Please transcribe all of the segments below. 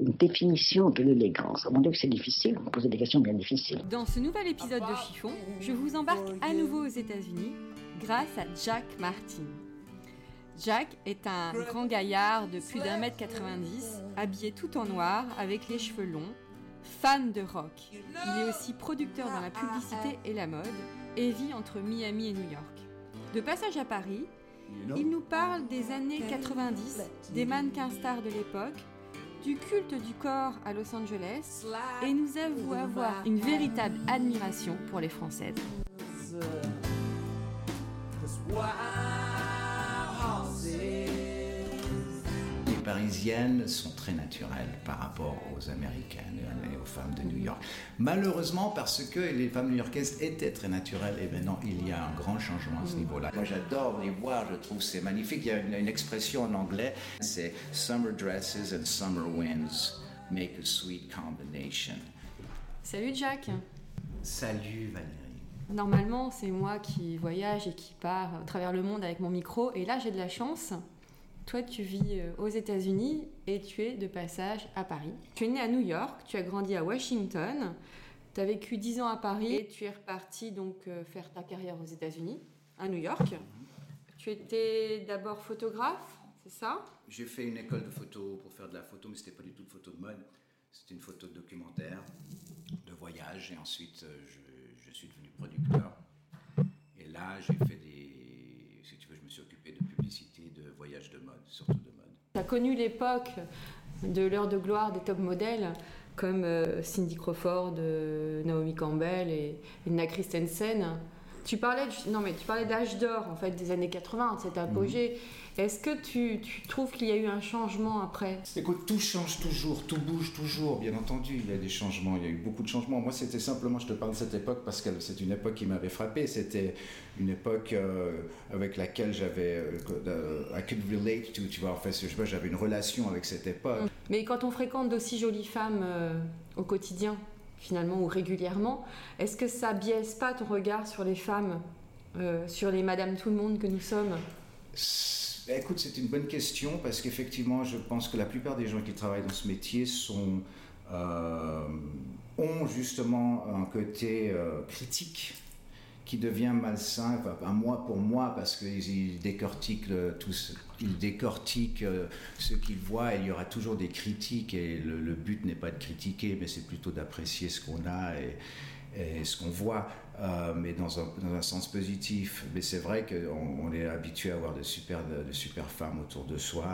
Une définition de l'élégance. Mon Dieu, que c'est difficile. Vous posez des questions bien difficiles. Dans ce nouvel épisode de Chiffon, je vous embarque à nouveau aux États-Unis grâce à Jack Martin. Jack est un grand gaillard de plus d'un mètre 90, habillé tout en noir, avec les cheveux longs, fan de rock. Il est aussi producteur dans la publicité et la mode et vit entre Miami et New York. De passage à Paris, il nous parle des années 90, des mannequins stars de l'époque, du culte du corps à Los Angeles et nous avoue avoir une véritable admiration pour les Françaises. Parisiennes sont très naturelles par rapport aux Américaines et aux femmes de New York. Malheureusement, parce que les femmes new-yorkaises étaient très naturelles, et maintenant il y a un grand changement à ce niveau-là. Moi j'adore les voir, je trouve c'est magnifique. Il y a une, une expression en anglais, c'est Summer dresses and summer winds make a sweet combination. Salut Jack Salut Valérie. Normalement, c'est moi qui voyage et qui part à travers le monde avec mon micro. Et là, j'ai de la chance. Toi, tu vis euh, aux États-Unis et tu es de passage à Paris. Tu es né à New York, tu as grandi à Washington, tu as vécu 10 ans à Paris et tu es reparti donc euh, faire ta carrière aux États-Unis, à New York. Tu étais d'abord photographe, c'est ça? J'ai fait une école de photo pour faire de la photo, mais c'était pas du tout de photo de mode. C'était une photo de documentaire, de voyage, et ensuite euh, je, je suis devenu producteur. Et là, j'ai fait des. Si tu veux, je me suis occupé de publicité, de voyage de mode, surtout as connu l'époque de l'heure de gloire des top modèles comme euh, Cindy Crawford, euh, Naomi Campbell et, et Nina Christensen. Tu parlais, de- non mais tu parlais d'âge d'or en fait des années 80, de cet apogée. Est-ce que tu, tu trouves qu'il y a eu un changement après? Écoute, tout change toujours, tout bouge toujours, bien entendu. Il y a des changements, il y a eu beaucoup de changements. Moi, c'était simplement, je te parle de cette époque parce que c'est une époque qui m'avait frappé. C'était une époque euh, avec laquelle j'avais. euh, euh, I could relate to, tu vois. En fait, j'avais une relation avec cette époque. Mais quand on fréquente d'aussi jolies femmes euh, au quotidien, finalement, ou régulièrement, est-ce que ça biaise pas ton regard sur les femmes, euh, sur les Madame Tout le Monde que nous sommes? C'est- Écoute, c'est une bonne question parce qu'effectivement, je pense que la plupart des gens qui travaillent dans ce métier euh, ont justement un côté euh, critique qui devient malsain, enfin, moi pour moi, parce qu'ils ils décortiquent tout ce, ils décortiquent euh, ce qu'ils voient. Et il y aura toujours des critiques et le, but n'est pas de critiquer, mais c'est plutôt d'apprécier ce qu'on a et, ce qu'on voit, euh, mais dans un, sens positif. Mais c'est vrai qu'on on est habitué à avoir de super, de, super femmes autour de soi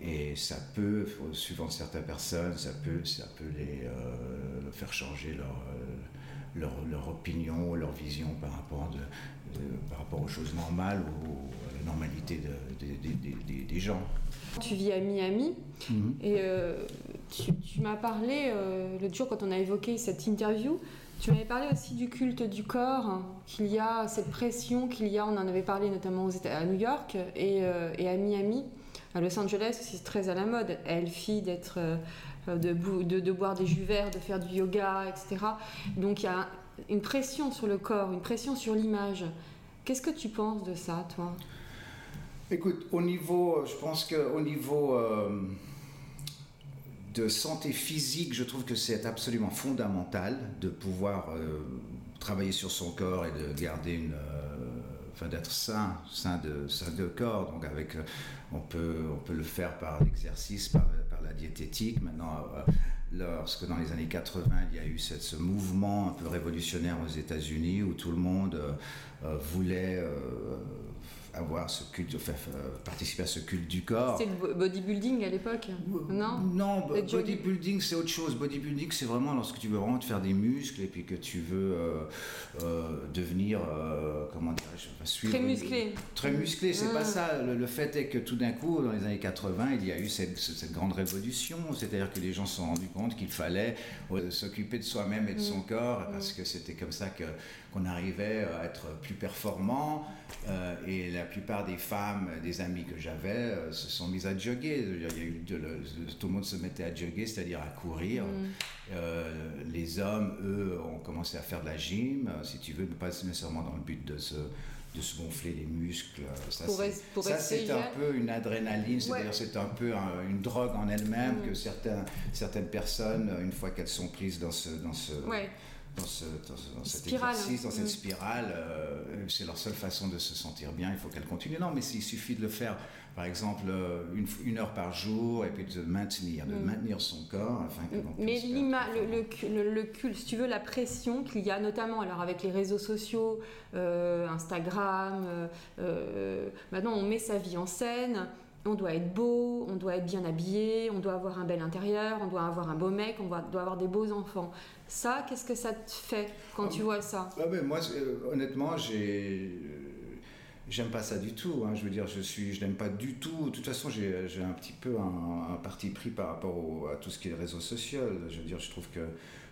et, ça peut, suivant certaines personnes, ça peut, ça peut les euh, faire changer leur, leur, leur opinion, leur vision par rapport, de, de- par rapport aux choses normales ou à la normalité de- de- de- de- des- des gens. Tu vis à Miami Mhm. et euh, tu, tu m'as parlé euh, l'autre jour quand on a évoqué cette interview. Tu m'avais parlé aussi du culte du corps, hein, qu'il y a cette pression qu'il y a, on en avait parlé notamment aux États- à New York et, euh, et à Miami. À Los Angeles, c'est très à la mode. Elle fille d'être, euh, de, bou- de, boire des jus verts, de faire du yoga, etc. Donc il y a une pression sur le corps, une pression sur l'image. Qu'est-ce que tu penses de ça, toi? Écoute, au niveau, je pense qu'au niveau euh, de santé physique, je trouve que c'est absolument fondamental de pouvoir euh, travailler sur son corps et de garder une, euh, enfin d'être sain, sain de, sain de corps. Donc avec, euh, on peut, on peut le faire par l'exercice, par la diététique. Maintenant, euh, lorsque dans les années 80, il y a eu cette- ce mouvement un peu révolutionnaire aux États-Unis où tout le monde euh, euh, voulait avoir ce culte, enfin, participer à ce culte du corps. C'était le bodybuilding à l'époque, non Non, bodybuilding c'est autre chose. Bodybuilding c'est vraiment lorsque tu veux vraiment te faire des muscles et puis que tu veux devenir, comment dirais-je, très musclé. Très musclé, c'est pas ça. Le, fait est que tout d'un coup, dans les années 80, il y a eu cette, cette grande révolution, c'est-à-dire que les gens se sont rendus compte qu'il fallait s'occuper de soi-même et de son mm. corps parce que c'était comme ça que qu'on arrivait à être plus performant. Euh, et la plupart des femmes, des amis que j'avais, euh, se sont mises à jogger. Il y a eu tout le monde se mettait à jogger, c'est-à-dire à courir. Mm. Euh, les hommes, eux, ont commencé à faire de la gym, si tu veux, mais pas nécessairement dans le but de se de se gonfler les muscles. Ça, c'est un peu une adrénaline, c'est-à-dire c'est un peu une drogue en elle-même mm. que certains, certaines personnes, une fois qu'elles sont prises dans ce, dans ce, dans, ce, dans, cet exercice, dans cette mm. spirale, euh, c'est leur seule façon de se sentir bien, il faut qu'elle continue. Non, mais il suffit de le faire, par exemple, euh, une, une heure par jour, et puis de maintenir, de mm. maintenir son corps. Afin que mais le, le, le, culte, si tu veux, la pression qu'il y a notamment alors avec les réseaux sociaux, euh, Instagram, maintenant on met sa vie en scène on doit être beau, on doit être bien habillé, on doit avoir un bel intérieur, on doit avoir un beau mec, on doit avoir des beaux enfants. Ça, qu'est-ce que ça te fait quand tu vois ça? Moi, euh, honnêtement, j'ai j'aime pas ça du tout. Hein. Je veux dire, je suis, je n'aime pas du tout. De toute façon, j'ai un petit peu un, parti pris par rapport à tout ce qui est réseaux sociaux. Je veux dire, je trouve que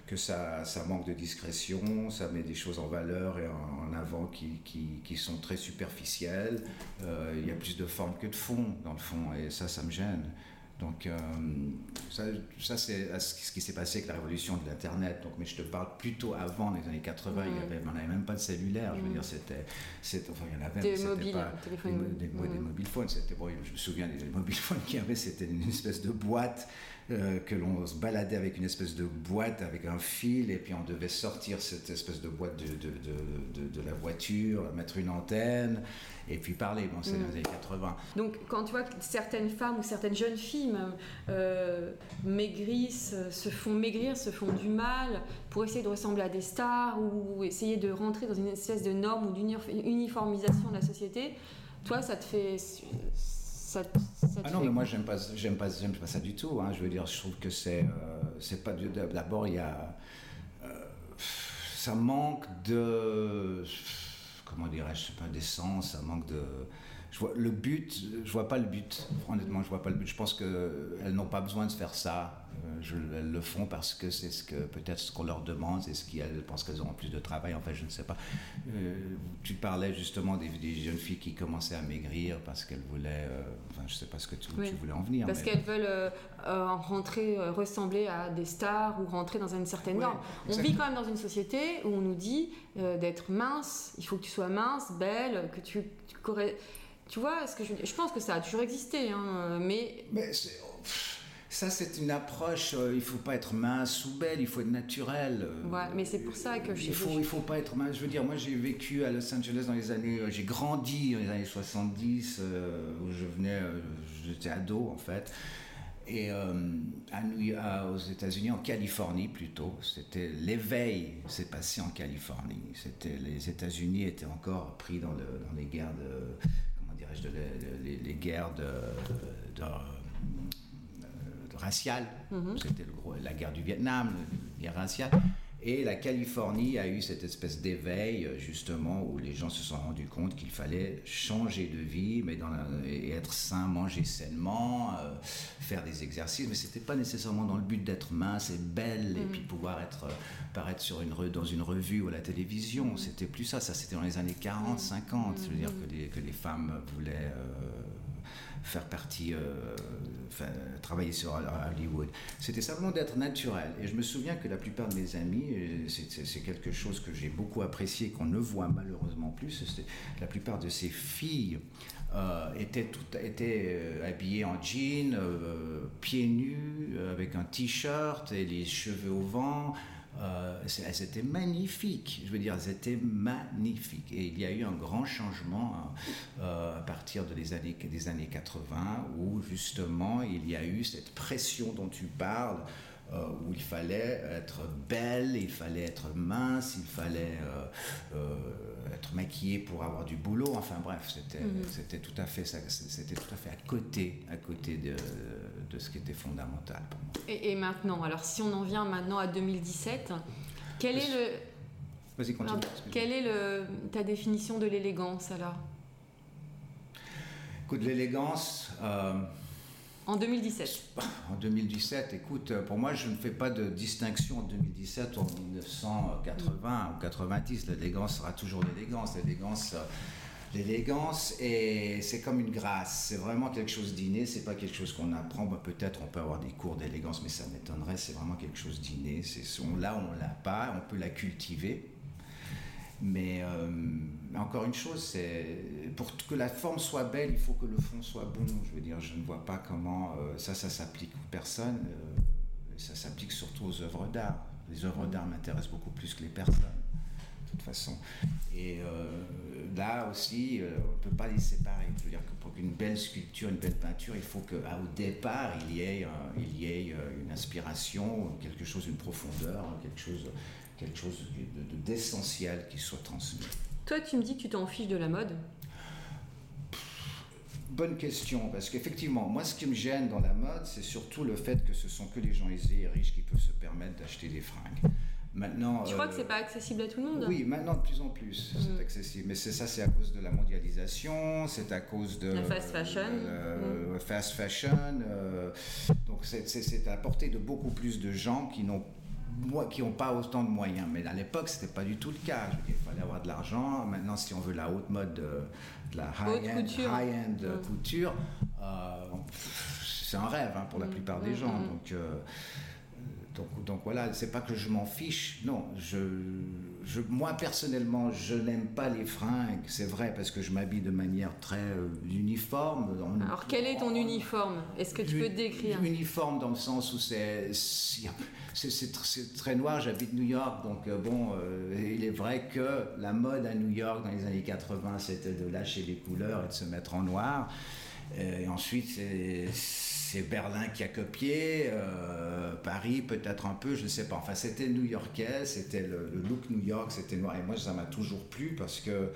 que ça, ça manque de discrétion, ça met des choses en valeur et en, avant qui, qui, qui, sont très superficielles. Euh, il y a plus de forme que de fond, dans le fond, et ça, ça me gêne. Donc, euh, ça, ça c'est ce qui s'est passé avec la révolution de l'Internet. Donc, mais je te parle plutôt avant les années 80. Il y avait, on n'avait même pas de cellulaire. Je veux dire, c'était, enfin, il y en avait. Des mobiles, pas, des, des, des, mobiles phones. C'était, bon, je me souviens des mobiles phones qu'il y avait. C'était une espèce de boîte euh, que l'on se baladait avec une espèce de boîte avec un fil et puis on devait sortir cette espèce de boîte de, de, de, de la voiture, mettre une antenne et puis parler. Bon, c'est dans les mm. années 80. Donc quand tu vois que certaines femmes ou certaines jeunes filles euh, maigrissent, se font maigrir, se font du mal pour essayer de ressembler à des stars ou essayer de rentrer dans une espèce de norme ou d'uniformisation de la société, toi ça te fait ah non, mais moi j'aime pas, j'aime pas, j'aime pas ça du tout. Hein. Je veux dire, je trouve que c'est, euh, c'est pas d'abord il y a, euh, ça manque de, comment dirais-je, pas d'essence, ça manque de je vois le but, je vois pas le but. Honnêtement, je vois pas le but. Je pense qu'elles n'ont pas besoin de faire ça. Euh, je, elles le font parce que c'est ce que peut-être ce qu'on leur demande, c'est ce qu'elles pensent qu'elles auront plus de travail. En fait, je ne sais pas. Euh, tu parlais justement des, jeunes filles qui commençaient à maigrir parce qu'elles voulaient. Euh, enfin, je sais pas ce que tu, voulais en venir. Parce qu'elles veulent rentrer, ressembler à des stars ou rentrer dans une certaine norme. On vit quand même dans une société où on nous dit d'être mince. Il faut que tu sois mince, belle, que tu, tu tu vois, ce que je, je pense que ça a toujours existé, hein, mais. mais ça, c'est une approche. Euh, il faut pas être mince ou belle, il faut être naturel. Euh, ouais, mais c'est pour ça que il faut, il faut pas être mince. Je veux dire, moi, j'ai vécu à Los Angeles dans les années, euh, j'ai grandi dans les années 70 où je venais, j'étais ado en fait. Et à New aux États-Unis, en Californie plutôt, c'était l'éveil s'est passé en Californie. C'était les États-Unis étaient encore pris dans, le, dans les guerres de dirais-je, les, guerres de, raciales. Mhm. C'était la guerre du Vietnam, la guerre raciale. Et la Californie a eu cette espèce d'éveil, justement, où les gens se sont rendus compte qu'il fallait changer de vie, mais dans et être sain, manger sainement, euh, faire des exercices. Mais c'était pas nécessairement dans le but d'être mince et belle, et mm. puis pouvoir être, euh, paraître sur une, dans une revue ou à la télévision. Mm. C'était plus ça. Ça, c'était dans les années 40, 50. Je veux dire que les, que les femmes voulaient. Euh, faire partie, euh, travailler sur Hollywood. C'était simplement d'être naturel. Et je me souviens que la plupart de mes amis, c'est quelque chose que j'ai beaucoup apprécié, qu'on ne voit malheureusement plus, la plupart de ces filles euh, étaient, tout, étaient euh, habillées en jean, pieds nus, avec un t-shirt et les cheveux au vent. Euh, elles étaient magnifiques. Je veux dire, elles étaient magnifiques. Et il y a eu un grand changement euh, à partir de les années, des années 80 où justement il y a eu cette pression dont tu parles euh, où il fallait être belle, il fallait être mince, il fallait être maquillée pour avoir du boulot. Enfin bref, c'était mhm. tout à fait c'était tout à fait à côté à côté de, de ce qui était fondamental pour moi. Et, et, maintenant, alors si on en vient maintenant à 2017, quel est le Vas-y, continue. quelle est le, ta définition de l'élégance alors? Écoute, l'élégance. Euh, en 2017 En 2017, écoute, pour moi, je ne fais pas de distinction en 2017 ou en 1980 ou 90. L'élégance sera toujours l'élégance. L'élégance. Euh, l'élégance, c'est comme une grâce. C'est vraiment quelque chose d'inné. C'est pas quelque chose qu'on apprend. Bah, peut-être on peut avoir des cours d'élégance, mais ça m'étonnerait. C'est vraiment quelque chose d'inné. C'est là, on l'a pas. On peut la cultiver. Mais euh, encore une chose, c'est pour que la forme soit belle, il faut que le fond soit bon. Je veux dire, je ne vois pas comment euh, ça, ça s'applique aux personnes. Euh, ça s'applique surtout aux œuvres d'art. Les œuvres d'art m'intéressent beaucoup plus que les personnes, de toute façon. Et là aussi, on ne peut pas les séparer. Je veux dire que pour qu'une belle sculpture, une belle peinture, il faut qu'au départ, il y ait, il y ait une inspiration, quelque chose, une profondeur, quelque chose quelque chose d'essentiel qui soit transmis. Toi, tu me dis que tu t'en fiches de la mode Bonne question, parce qu'effectivement, moi, ce qui me gêne dans la mode, c'est surtout le fait que ce sont que les gens aisés et riches qui peuvent se permettre d'acheter des fringues. Maintenant, tu crois que c'est pas accessible à tout le monde? Oui, maintenant de plus en plus, c'est mm. accessible. Mais c'est ça, c'est à cause de la mondialisation, c'est à cause de la fast fashion, euh, mm. fast fashion. Euh, donc c'est à portée de beaucoup plus de gens qui n'ont qui n'ont pas autant de moyens. Mais à l'époque, c'était pas du tout le cas. il fallait avoir de l'argent. Maintenant, si on veut la haute mode, de, la high-end couture, couture euh, c'est un rêve hein, pour la mm. plupart des gens. Mm, donc, euh, donc, donc, voilà, c'est pas que je m'en fiche. Non, je, je, moi personnellement, je n'aime pas les fringues. C'est vrai parce que je m'habille de manière très euh, uniforme. Alors quel est ton uniforme? Est-ce que tu peux décrire? Uniforme dans le sens où c'est c'est très noir. J'habite New York, donc euh, bon, euh, il est vrai que la mode à New York dans les années 80, c'était de lâcher les couleurs et de se mettre en noir. Et ensuite, c'est c'est Berlin qui a copié, euh, Paris peut-être un peu, je ne sais pas. Enfin, c'était new-yorkais, c'était le, le, look New York, c'était noir. Et moi, ça m'a toujours plu parce que euh,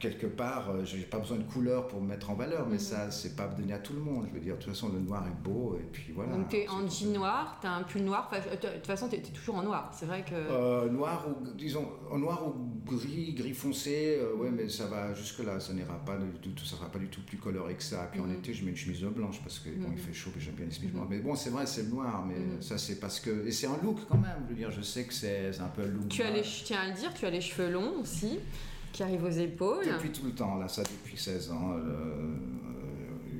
quelque part, euh, j'ai pas besoin de couleur pour me mettre en valeur, mais mhm. ça, c'est pas donné à tout le monde. Je veux dire, de toute façon, le noir est beau, et puis voilà. Donc, es en jean noir, tu as un pull noir, euh, de toute façon, tu es, toujours en noir, c'est vrai que. Euh, noir ou, disons, en noir ou gris, gris foncé, ouais, mais ça va jusque-là, ça n'ira pas du tout, ça sera pas du tout plus coloré que ça. Puis en mhm. été, je mets une chemise blanche parce que bon, il mhm. fait chaud, et j'aime bien les chemises blanches. Mais bon, c'est vrai, c'est le noir, mais ça, c'est parce que. Et c'est un look quand même, je veux dire, je sais que c'est un peu look. Tu as les, tiens à le dire, tu as les cheveux longs aussi qui arrive aux épaules. Depuis tout le temps, là, ça depuis 16 ans. Euh,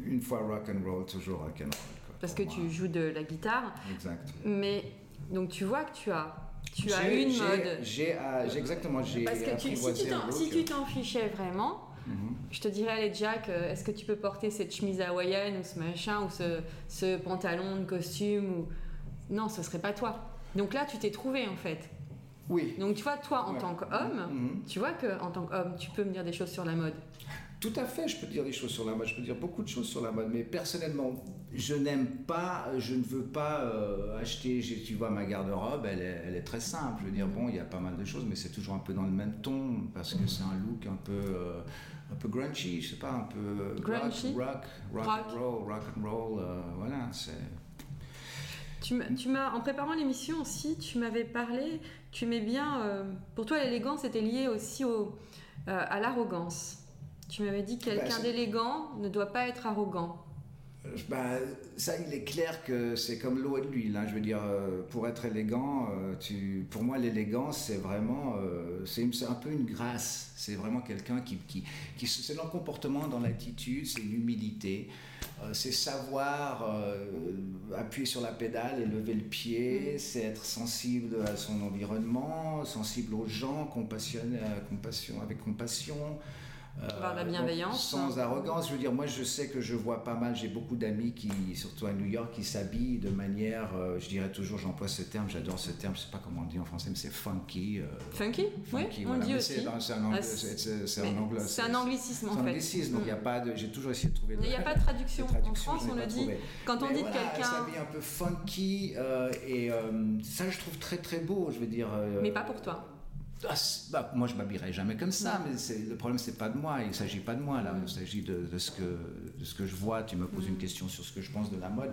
une fois rock and roll, toujours rock and roll. Parce que tu joues de la guitare. Exact. Mais donc tu vois que tu as tu as une mode. J'ai exactement j'ai Parce que si tu t'en fichais vraiment, mhm. je te dirais allez Jack, euh, est-ce que tu peux porter cette chemise hawaïenne ou ce machin ou ce, ce pantalon de costume ou non, ce serait pas toi. Donc là, tu t'es trouvé en fait. Oui. Donc tu vois, toi en tant qu'homme, mhm. tu vois que en tant qu'homme, tu peux me dire des choses sur la mode. Tout à fait, je peux dire des choses sur la mode, je peux dire beaucoup de choses sur la mode, mais personnellement, je n'aime pas, je ne veux pas euh, acheter, tu vois, ma garde-robe, elle est, elle est, très simple. Je veux dire, bon, il y a pas mal de choses, mais c'est toujours un peu dans le même ton, parce que c'est un look un peu, euh, un peu grungy, je sais pas, un peu euh, grungy? rock, rock, rock, and roll, rock and roll, voilà, c'est. Tu m'as, en préparant l'émission aussi, tu m'avais parlé, tu mets bien, euh, pour toi l'élégance était liée aussi au, euh, à l'arrogance. Tu m'avais dit bah, quelqu'un d'élégant ne doit pas être arrogant. Euh, bah, ça, il est clair que c'est comme l'eau et l'huile. Hein. Je veux dire, pour être élégant, tu, pour moi, l'élégance, c'est vraiment, c'est un peu une grâce. C'est vraiment quelqu'un qui, qui, qui c'est dans le comportement, dans l'attitude, c'est une humilité. Euh, c'est savoir euh, appuyer sur la pédale et lever le pied, mm. c'est être sensible à son environnement, sensible aux gens, compassionné, compassion, avec compassion. De la bienveillance. sans arrogance, je veux dire, moi je sais que je vois pas mal, j'ai beaucoup d'amis qui, surtout à New York, qui s'habillent de manière, je dirais toujours, j'emploie ce terme, j'adore ce terme, je sais pas comment on dit en français, mais c'est funky. funky, funky, Oui, on dit aussi. C'est un, ah, c'est un, anglicisme en fait. C'est un anglicisme, donc il y a mm. pas de, j'ai toujours essayé de trouver. Il n'y a pas de traduction. En France, on le dit. Quand on dit voilà, quelqu'un. s'habille un peu funky, et ça je trouve très très beau, je veux dire. mais pas pour toi. Ah, bah, moi, je m'habillerai jamais comme ça, mais le problème, c'est pas de moi. Il ne s'agit pas de moi, là. Il s'agit de, ce que, de ce que je vois. Tu me poses une question sur ce que je pense de la mode.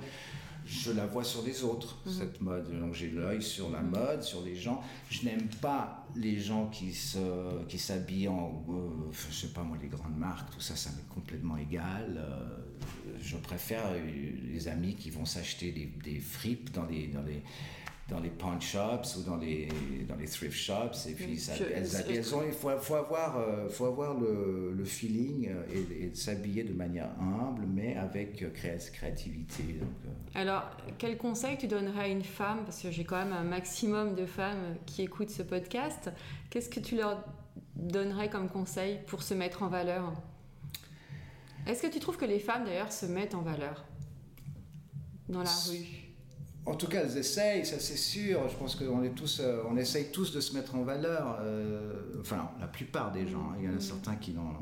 Je la vois sur les autres, cette mode. Donc, j'ai l'œil sur la mode, sur les gens. Je n'aime pas les gens qui se, qui s'habillent en, euh, je sais pas moi, les grandes marques, tout ça, ça m'est complètement égal. Euh, je préfère les amis qui vont s'acheter des, des fripes dans les, dans les dans les pawn shops ou dans les, dans les thrift shops. Et puis, ça, elles, elles, ont, il faut, faut avoir, euh, faut avoir le, le feeling euh, et, et s'habiller de manière humble, mais avec euh, créativité. Donc, Alors, quel conseil tu donnerais à une femme Parce que j'ai quand même un maximum de femmes qui écoutent ce podcast. Qu'est-ce que tu leur donnerais comme conseil pour se mettre en valeur? Est-ce que tu trouves que les femmes, d'ailleurs, se mettent en valeur? Dans la rue? En tout cas, elles essayent, ça c'est sûr. Je pense qu'on est tous, euh, on essaye tous de se mettre en valeur. Euh, enfin, la plupart des gens. Il y en a certains qui n'ont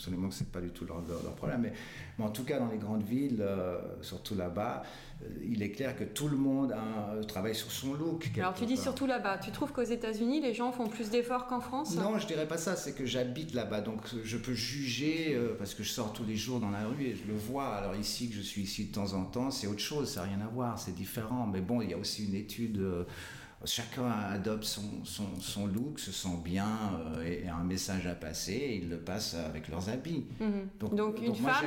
absolument que c'est pas du tout leur, problème. Mais, mais, en tout cas, dans les grandes villes, euh, surtout là-bas, euh, il est clair que tout le monde a, travaille sur son look. Alors tu dis surtout là-bas. Tu trouves qu'aux États-Unis, les gens font plus d'efforts qu'en France? Non, je dirais pas ça. C'est que j'habite là-bas, donc je peux juger euh, parce que je sors tous les jours dans la rue et je le vois. Alors ici, que je suis ici de temps en temps, c'est autre chose. Ça n'a rien à voir. C'est différent. Mais bon, il y a aussi une étude chacun adopte son, son, look, se sent bien euh, et, a un message à passer et ils le passent avec leurs habits. Mhm. Donc, une, femme,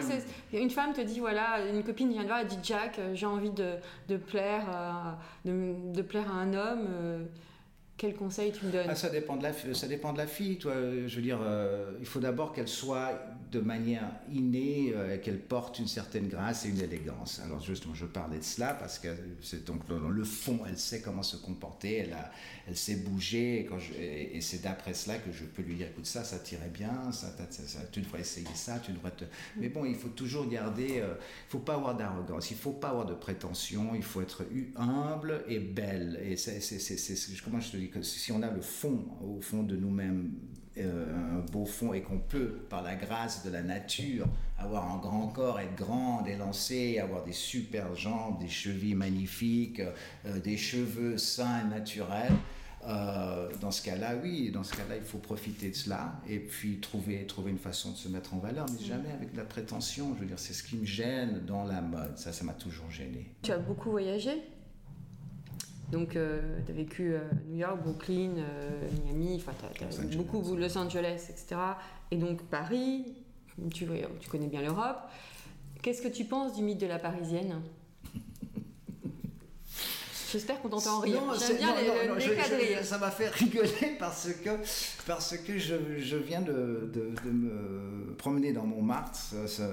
une femme te dit voilà, une copine vient de voir, elle dit Jack, euh, j'ai envie de, de plaire, de, de, plaire à un homme. Euh, quel conseil tu me donnes ah, ça, dépend de la, ça dépend de la fille. Toi, je veux dire, il faut d'abord qu'elle soit de manière innée euh, qu'elle porte une certaine grâce et une élégance. Alors justement, je parlais de cela parce que c'est donc dans le fond, elle sait comment se comporter, elle, a, elle sait bouger, et, quand et, c'est d'après cela que je peux lui dire, écoute, ça, ça t'irait bien, ça, ça, tu devrais essayer ça, tu devrais te... Mais bon, il faut toujours garder, euh, il faut pas avoir d'arrogance, il faut pas avoir de prétention, il faut être humble et belle. Et c'est, comment je te dis, si on a le fond, au fond de nous-mêmes, euh, un beau fond et qu'on peut, par la grâce de la nature, avoir un grand corps, être grande, élancée, avoir des super jambes, des chevilles magnifiques, euh, des cheveux sains et naturels. Euh, dans ce cas-là, oui, dans ce cas-là, il faut profiter de cela et puis trouver, trouver une façon de se mettre en valeur, mais jamais avec de la prétention. Je veux dire, c'est ce qui me gêne dans la mode. Ça, ça m'a toujours gêné. Tu as beaucoup voyagé? Donc, euh, tu as vécu euh, New York, Brooklyn, euh, Miami, enfin, tu as, beaucoup Los Angeles, etc. Et donc, Paris, tu, tu connais bien l'Europe. Qu'est-ce que tu penses du mythe de la Parisienne? J'espère qu'on t'entend rire. J'aime bien non, les, Ça m'a fait rigoler parce que, parce que je, je viens de, de, me promener dans Montmartre ce, ce,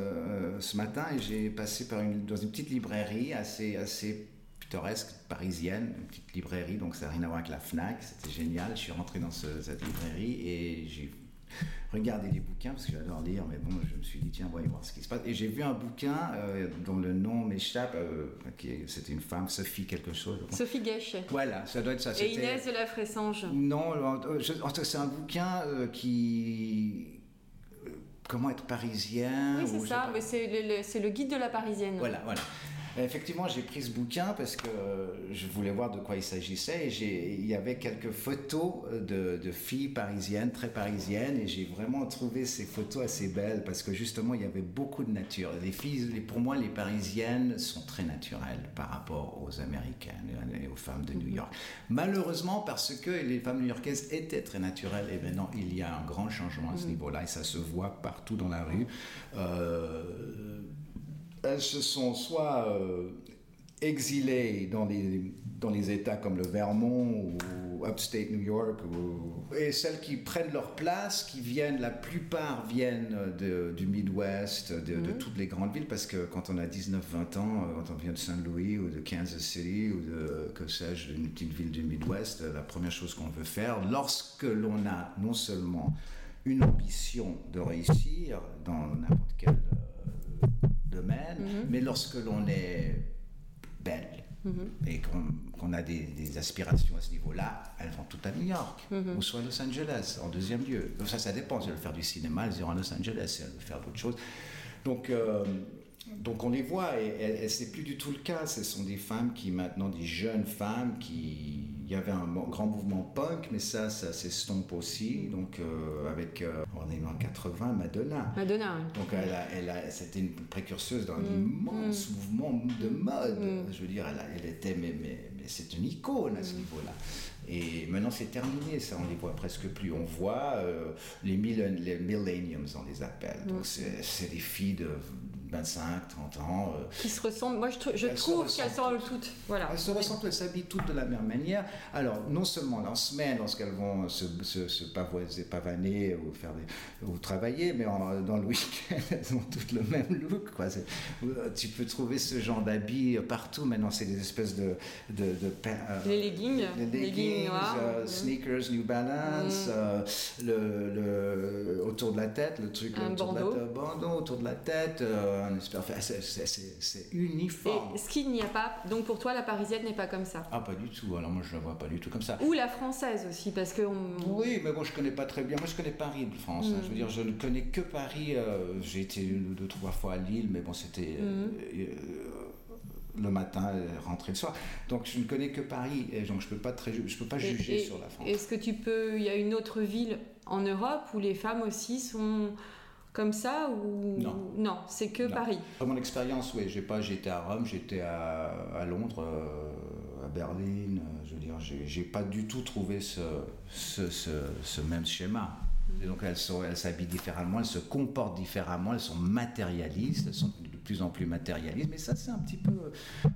ce matin et j'ai passé par une, dans une petite librairie assez, assez pittoresque, parisienne, une petite librairie, donc ça n'a rien à voir avec la FNAC, c'était génial. Je suis rentré dans cette librairie et j'ai regardé des bouquins, parce que j'adore lire, mais bon, je me suis dit, tiens, voyons voir ce qui se passe. Et j'ai vu un bouquin euh, dont le nom m'échappe, euh, c'était une femme, Sophie quelque chose. Sophie Guéchet. Voilà, ça doit être ça. Et Inès de la Fressange. Non, c'est un bouquin euh, qui comment être parisien. Oui, c'est ça, mais c'est le, le, guide de la parisienne. Voilà, voilà. Effectivement, j'ai pris ce bouquin parce que je voulais voir de quoi il s'agissait et il y avait quelques photos de, filles parisiennes, très parisiennes, et j'ai vraiment trouvé ces photos assez belles parce que justement, il y avait beaucoup de nature. Les filles, pour moi, les parisiennes sont très naturelles par rapport aux américaines et aux femmes de New. York. Malheureusement, parce que les femmes new-yorkaises étaient très naturelles, et maintenant, il y a un grand changement à ce mhm. niveau-là et ça se voit partout dans la rue. Euh, elles se sont soit euh, exilées dans les, dans les États comme le Vermont ou upstate New York, et celles qui prennent leur place, qui viennent, la plupart viennent de, du Midwest, de, de, mhm. toutes les grandes villes, parce que quand on a 19-20 ans, euh, quand on vient de Saint Louis ou de Kansas City ou de, que sais-je, d'une petite ville du Midwest, la première chose qu'on veut faire, lorsque l'on a non seulement une ambition de réussir dans n'importe quel euh, Mhm. mais lorsque l'on est belle Mhm. et qu'on a des, des aspirations à ce niveau-là, elles vont toutes à New York Mhm. ou soit à Los Angeles en deuxième lieu. Donc ça, ça dépend. Si elles veulent faire du cinéma, elles iront à Los Angeles. Si elles veulent faire d'autres choses. Donc, euh, donc on les voit et, et, et c'est plus du tout le cas. Ce sont des femmes qui maintenant, des jeunes femmes qui... Il y avait un grand mouvement punk, mais ça, ça s'estompe aussi. Donc euh, avec, euh, on est en 80, Madonna. Madonna, oui. Donc elle a, elle a- c'était une précurseuse d'un Mm. immense mouvement de mode. Je veux dire, elle, a- elle était, mais, mais, mais c'est une icône à ce niveau-là. Et maintenant c'est terminé, ça on les voit presque plus. On voit euh, les, millen- les millenniums, on les appelle. Donc c'est des filles de 25, 30 ans. euh, Qui se ressemblent. Moi, je, tr- je Elles se trouve ressemblent qu'elles sont toutes. Voilà. elles se ressemblent, elles s'habillent toutes de la même manière. Alors, non seulement en semaine, lorsqu'elles vont se, se, se pavoiser, pavaner ou, faire des- ou travailler, mais en- dans le week-end, elles ont toutes le même look. Quoi. Euh, Tu peux trouver ce genre d'habits partout. Maintenant, c'est des espèces de... de, euh, Les leggings, les leggings leggings, noirs. euh, sneakers, New Balance, Mm. euh, le, le- autour de la tête, le truc Un autour bandeau. de la tête, bandeau autour de la tête, euh, c'est- uniforme. Et ce qu'il n'y a pas, donc pour toi, la parisienne n'est pas comme ça? Ah, pas du tout. Alors moi, je la vois pas du tout comme ça. Ou la française aussi, parce que. on- Oui, mais bon, je connais pas très bien. Moi, je connais Paris, de France. hein. Mm. Je veux dire, je ne connais que Paris. euh, J'ai été une ou deux, trois fois à Lille, mais bon, c'était euh, Mm. euh, le matin, euh, rentré le soir. Donc, je ne connais que Paris, et donc je peux pas très, je peux pas Et- juger et- sur la France. Est-ce que tu peux. Il y a une autre ville en Europe où les femmes aussi sont comme ça ou Non. c'est que Non. Paris. Dans mon expérience, oui, j'ai pas, j'étais à Rome, j'étais à, à Londres, euh, à Berlin. euh, je veux dire, j'ai j'ai pas du tout trouvé ce, ce, ce, ce même schéma. Et donc elles s'habillent différemment, elles se comportent différemment, elles sont matérialistes, elles sont de plus en plus matérialistes. Mais ça, c'est un petit peu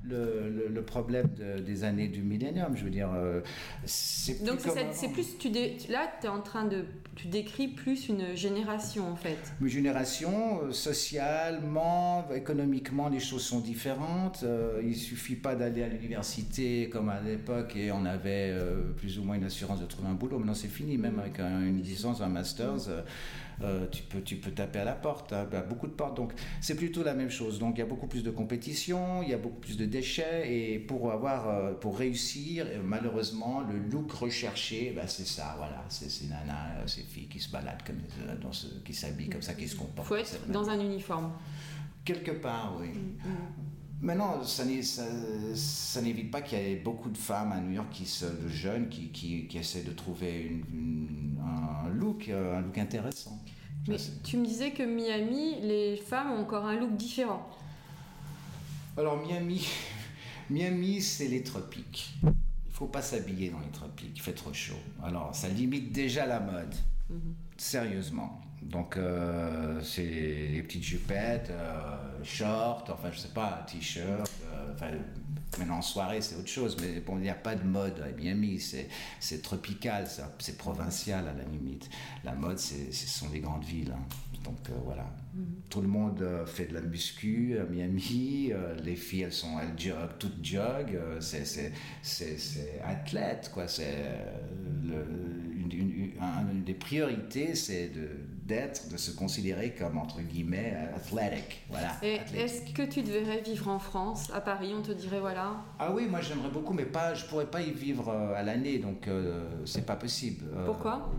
le, le- le problème de- des années du millénium. Je veux dire, euh, c'est plus Donc c'est plus. Tu dé- là, tu es en train de. Tu décris plus une génération en fait. Une génération, euh, socialement, économiquement, les choses sont différentes. Euh, il suffit pas d'aller à l'université comme à l'époque et on avait plus ou moins une assurance de trouver un boulot. Maintenant, c'est fini, même avec un- une licence, un master's. euh, euh, tu, peux, tu peux taper à la porte, hein, à beaucoup de portes. Donc, c'est plutôt la même chose. Donc, il y a beaucoup plus de compétition, il y a beaucoup plus de déchets. Et pour, avoir, euh, pour réussir, malheureusement, le look recherché, ben, c'est ça. Voilà, c'est ces nanas, ces filles qui se baladent comme dans ce- qui s'habillent comme ça, qui se comportent. faut être dans un uniforme. Quelque part, oui. Maintenant, ça, ça, ça n'évite pas qu'il y ait beaucoup de femmes à New York, qui se, de jeunes, qui, qui, qui essaient de trouver une- une- un look, euh, un look intéressant. Mais tu me disais que Miami, les femmes ont encore un look différent. Alors Miami, Miami, c'est les tropiques. Il faut pas s'habiller dans les tropiques, il fait trop chaud. Alors ça limite déjà la mode. Sérieusement. Donc euh, c'est les petites jupettes, euh, shorts, enfin je sais pas, t-shirt. euh, enfin, maintenant en soirée c'est autre chose, mais bon il n'y a pas de mode à Miami, c'est tropical, c'est provincial à la limite. La mode c'est ce sont les grandes villes. hein. Donc euh, voilà. Tout le monde fait de la muscu à Miami. les filles, elles sont elles jog, toutes jog. c'est athlète quoi. C'est une, une- un- une des priorités, c'est de d'être, de se considérer comme entre guillemets euh, athlétique. Voilà. Et est-ce que tu devrais vivre en France, à Paris On te dirait voilà? Ah oui, moi j'aimerais beaucoup, mais pas, je pourrais pas y vivre euh, à l'année, donc euh, c'est pas possible. Euh, Pourquoi?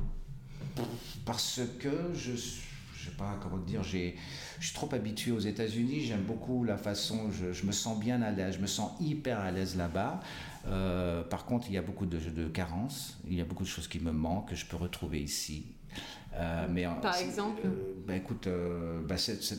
Parce que je, je sais pas comment te dire, j'ai, je suis trop habitué aux États-Unis. J'aime beaucoup la façon, je, je me sens bien à l'aise, je me sens hyper à l'aise là-bas. Euh, par contre, il y a beaucoup de, de carences, il y a beaucoup de choses qui me manquent que je peux retrouver ici. Euh, mais en- Par exemple euh, écoute, euh,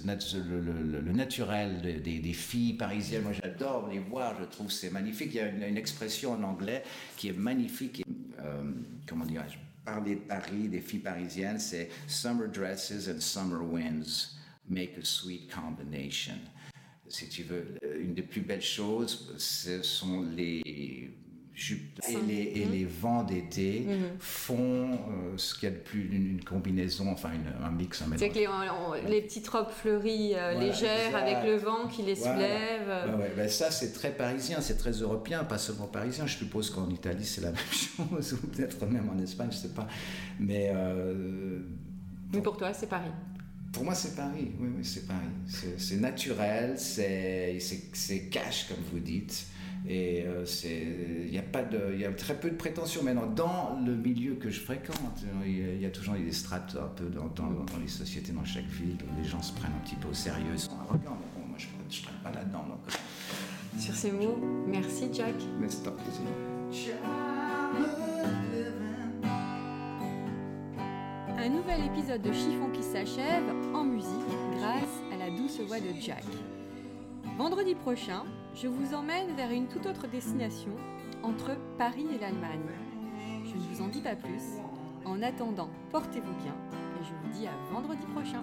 nat- le, le- le naturel des, des- des filles parisiennes, moi j'adore les voir, je trouve c'est magnifique. Il y a une, une expression en anglais qui est magnifique. Euh, comment dirais-je Parler de Paris, des filles parisiennes, c'est Summer dresses and summer winds make a sweet combination. Si tu veux, euh, une des plus belles choses, ce sont les jupes et les, et les vents d'été font euh, ce qu'il y a de plus une, une combinaison, enfin une- un mix, un C'est que les, on- les petites robes fleuries euh, Voilà, légères exact. avec le vent qui les Voilà. soulève. euh, Ouais, ben ça, c'est très parisien, c'est très européen, pas seulement parisien. Je suppose qu'en Italie, c'est la même chose, ou peut-être même en Espagne, je sais pas. Mais euh, Mais pour toi, c'est Paris pour moi, c'est Paris. Oui, oui, c'est Paris. C'est naturel, c'est cash, comme vous dites. Et euh, il y a pas de, il y a très peu de prétention maintenant dans le milieu que je fréquente. Il y a, toujours des strates un peu dans, dans, les sociétés dans chaque ville où les gens se prennent un petit peu au sérieux, ils sont arrogants. Mais bon, moi je ne traîne pas là-dedans. Euh. Sur ces mots, merci Jack. Mais c'est un plaisir. Un nouvel épisode de Chiffon qui s'achève en musique grâce à la douce voix de Jack. Vendredi prochain, je vous emmène vers une toute autre destination entre Paris et l'Allemagne. Je ne vous en dis pas plus. En attendant, portez-vous bien et je vous dis à vendredi prochain.